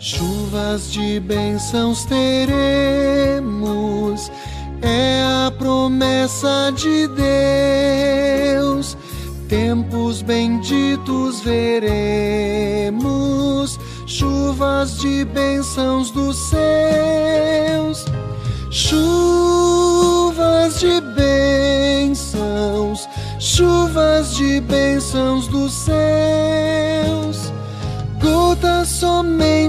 Chuvas de bênçãos teremos, é a promessa de Deus. Tempos benditos veremos, chuvas de bênçãos dos céus.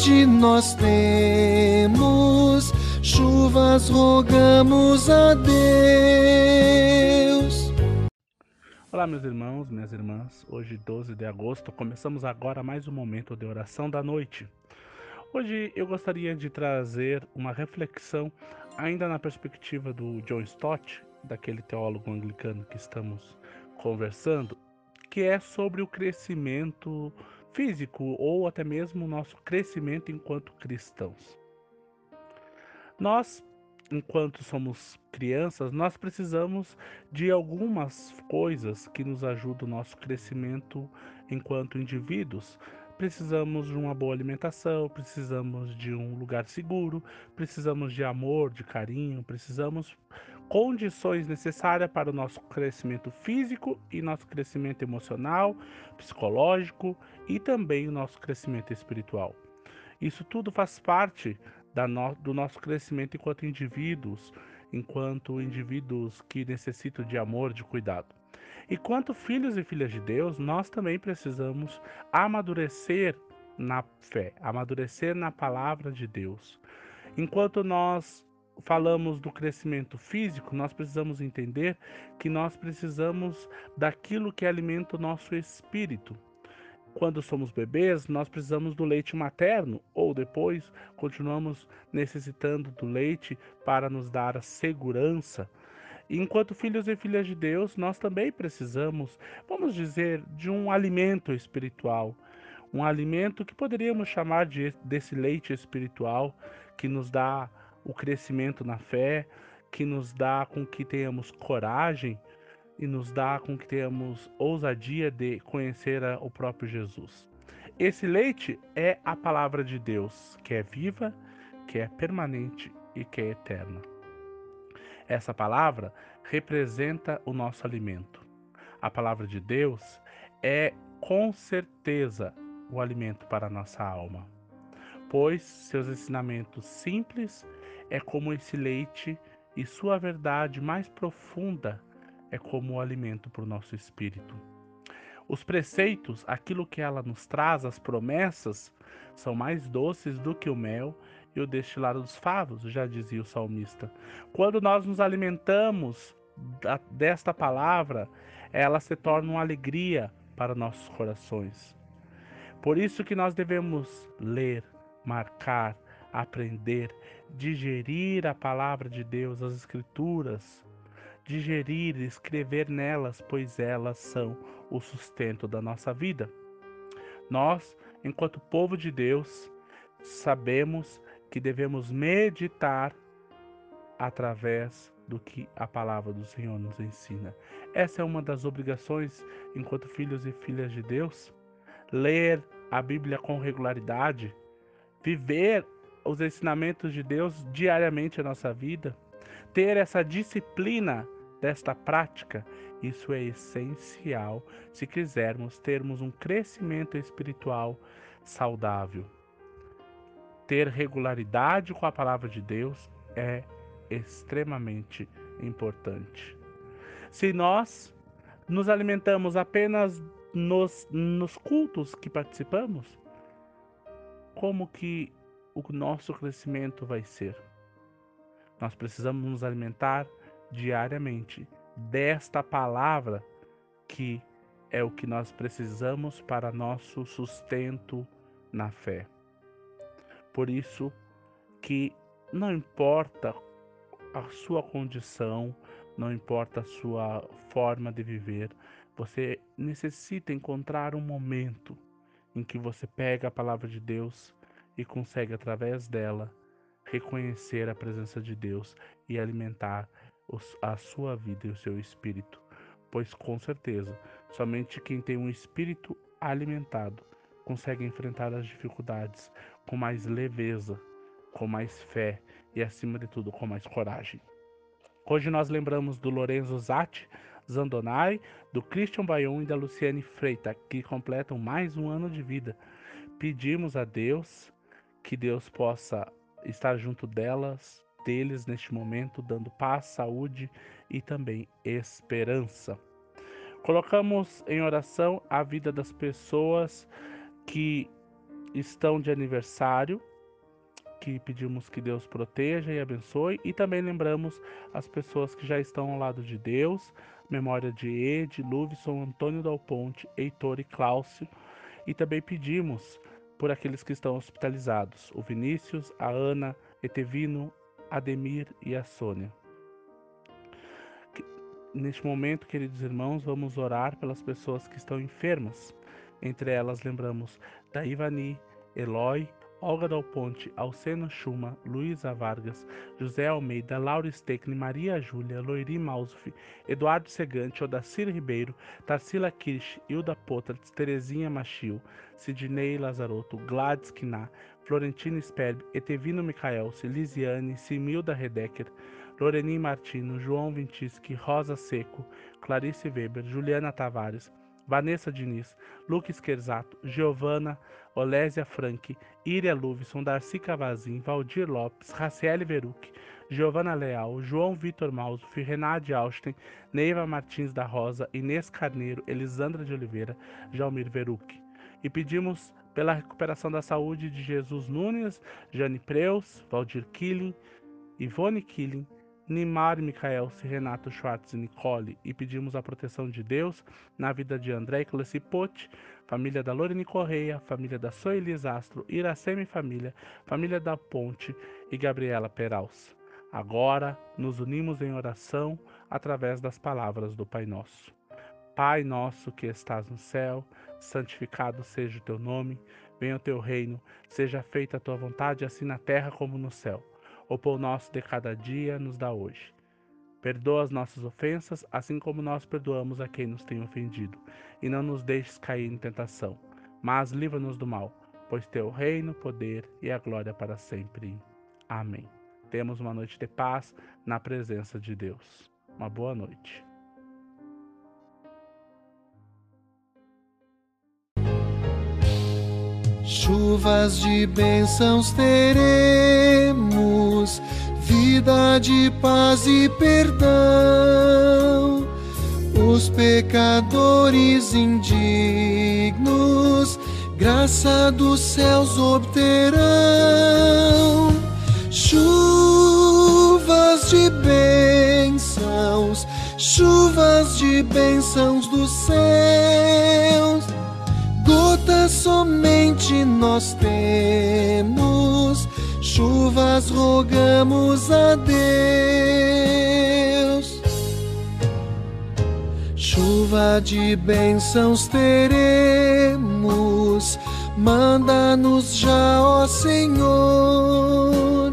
Somente nós temos, chuvas rogamos a Deus. Olá, meus irmãos, minhas irmãs. Hoje, 12 de agosto, começamos agora mais um momento de oração da noite. Hoje eu gostaria de trazer uma reflexão, ainda na perspectiva do John Stott, daquele teólogo anglicano que estamos conversando, que é sobre o crescimento físico ou até mesmo o nosso crescimento enquanto cristãos. Nós, enquanto somos crianças, nós precisamos de algumas coisas que nos ajudam o nosso crescimento enquanto indivíduos. Precisamos de uma boa alimentação, precisamos de um lugar seguro, precisamos de amor, de carinho, precisamos condições necessárias para o nosso crescimento físico e nosso crescimento emocional, psicológico e também o nosso crescimento espiritual. Isso tudo faz parte no, do nosso crescimento enquanto indivíduos, enquanto indivíduos que necessitam de amor, de cuidado. E quanto filhos e filhas de Deus, nós também precisamos amadurecer na fé, amadurecer na palavra de Deus. Enquanto nós falamos do crescimento físico, nós precisamos entender que nós precisamos daquilo que alimenta o nosso espírito. Quando somos bebês, nós precisamos do leite materno, ou depois continuamos necessitando do leite para nos dar a segurança. Enquanto filhos e filhas de Deus, nós também precisamos, vamos dizer, de um alimento espiritual. Um alimento que poderíamos chamar de, desse leite espiritual que nos dá o crescimento na fé, que nos dá com que tenhamos coragem e nos dá com que tenhamos ousadia de conhecer o próprio Jesus. Esse leite é a palavra de Deus, que é viva, que é permanente e que é eterna. Essa palavra representa o nosso alimento. A palavra de Deus é com certeza o alimento para a nossa alma, pois seus ensinamentos simples é como esse leite e sua verdade mais profunda é como o alimento para o nosso espírito. Os preceitos, aquilo que ela nos traz, as promessas, são mais doces do que o mel e o destilado dos favos, já dizia o salmista. Quando nós nos alimentamos desta palavra, ela se torna uma alegria para nossos corações. Por isso que nós devemos ler, marcar, aprender, digerir a palavra de Deus, as Escrituras, digerir e escrever nelas, pois elas são o sustento da nossa vida. Nós, enquanto povo de Deus, sabemos que devemos meditar através do que a palavra do Senhor nos ensina. Essa é uma das obrigações enquanto filhos e filhas de Deus. Ler a Bíblia com regularidade, viver os ensinamentos de Deus diariamente na nossa vida, ter essa disciplina desta prática, isso é essencial se quisermos termos um crescimento espiritual saudável. Ter regularidade com a palavra de Deus é extremamente importante. Se nós nos alimentamos apenas nos, nos cultos que participamos, como que o nosso crescimento vai ser. Nós precisamos nos alimentar diariamente desta palavra que é o que nós precisamos para nosso sustento na fé. Por isso que não importa a sua condição, não importa a sua forma de viver, você necessita encontrar um momento em que você pega a palavra de Deus e consegue, através dela, reconhecer a presença de Deus e alimentar a sua vida e o seu espírito. Pois, com certeza, somente quem tem um espírito alimentado consegue enfrentar as dificuldades com mais leveza, com mais fé e, acima de tudo, com mais coragem. Hoje nós lembramos do Lorenzo Zatti Zandonai, do Christian Bayon e da Luciane Freita, que completam mais um ano de vida. Pedimos a Deus que Deus possa estar junto delas, deles neste momento, dando paz, saúde e também esperança. Colocamos em oração a vida das pessoas que estão de aniversário, que pedimos que Deus proteja e abençoe, e também lembramos as pessoas que já estão ao lado de Deus, memória de Ed, Luvison, Antônio Dal Ponte, Heitor e Cláudio, e também pedimos por aqueles que estão hospitalizados, o Vinícius, a Ana, Etevino, Ademir e a Sônia. Neste momento, queridos irmãos, vamos orar pelas pessoas que estão enfermas. Entre elas, lembramos da Ivani, Eloy, Olga Dal Ponte, Alceno Schuma, Luísa Vargas, José Almeida, Laura Steckne, Maria Júlia, Loiri Mausuf, Eduardo Segante, Odacir Ribeiro, Tarsila Kirsch, Hilda Potratz, Terezinha Machil, Sidney Lazarotto, Gladys Quiná, Florentina Sperb, Etevino Micaelce, Lisiane, Similda Redecker, Loreni Martino, João Vintischi, Rosa Seco, Clarice Weber, Juliana Tavares, Vanessa Diniz, Luke Scherzato, Giovanna, Olésia Frank, Iria Luvison, Darcy Cavazin, Valdir Lopes, Raciele Veruc, Giovanna Leal, João Vitor Mauso, Renade Austin, Neiva Martins da Rosa, Inês Carneiro, Elisandra de Oliveira, Jalmir Veruc. E pedimos pela recuperação da saúde de Jesus Nunes, Jane Preus, Valdir Killing, Ivone Killing, Nimar Michaelce, Renato Schwartz e Nicole e pedimos a proteção de Deus na vida de André Clecipote, família da Lorene Correia, família da Soelis Astro, Iraceme Família, família da Ponte e Gabriela Peraus. Agora nos unimos em oração através das palavras do Pai Nosso. Pai nosso que estás no céu, santificado seja o teu nome, venha o teu reino, seja feita a tua vontade, assim na terra como no céu. O pão nosso de cada dia nos dá hoje. Perdoa as nossas ofensas, assim como nós perdoamos a quem nos tem ofendido. E não nos deixes cair em tentação, mas livra-nos do mal, pois teu reino, poder e a glória para sempre. Amém. Temos uma noite de paz na presença de Deus. Uma boa noite. Chuvas de bênçãos teremos, vida de paz e perdão. Os pecadores indignos, graça dos céus obterão. Chuvas de bênçãos, chuvas de bênçãos dos céus nós temos, chuvas rogamos a Deus. Chuva de bênçãos teremos, manda-nos já, ó Senhor.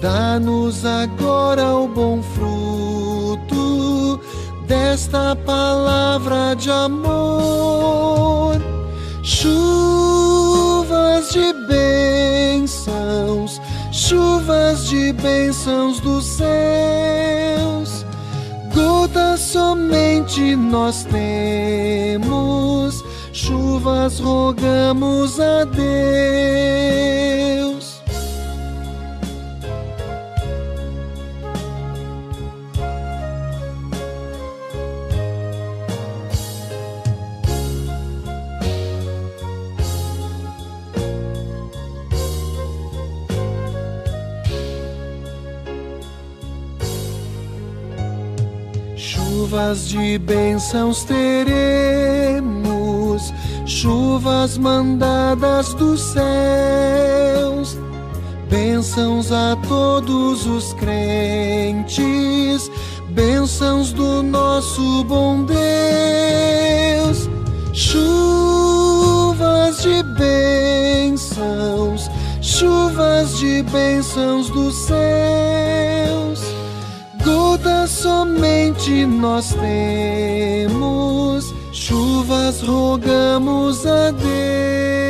Dá-nos agora o bom fruto desta palavra de amor de bênçãos, chuvas de bênçãos dos céus, gotas somente nós temos, chuvas rogamos a Deus. Chuvas de bênçãos teremos, chuvas mandadas dos céus, bênçãos a todos os crentes, bênçãos do nosso bom Deus. Chuvas de bênçãos, chuvas de bênçãos dos céus somente nós temos, chuvas rogamos a Deus.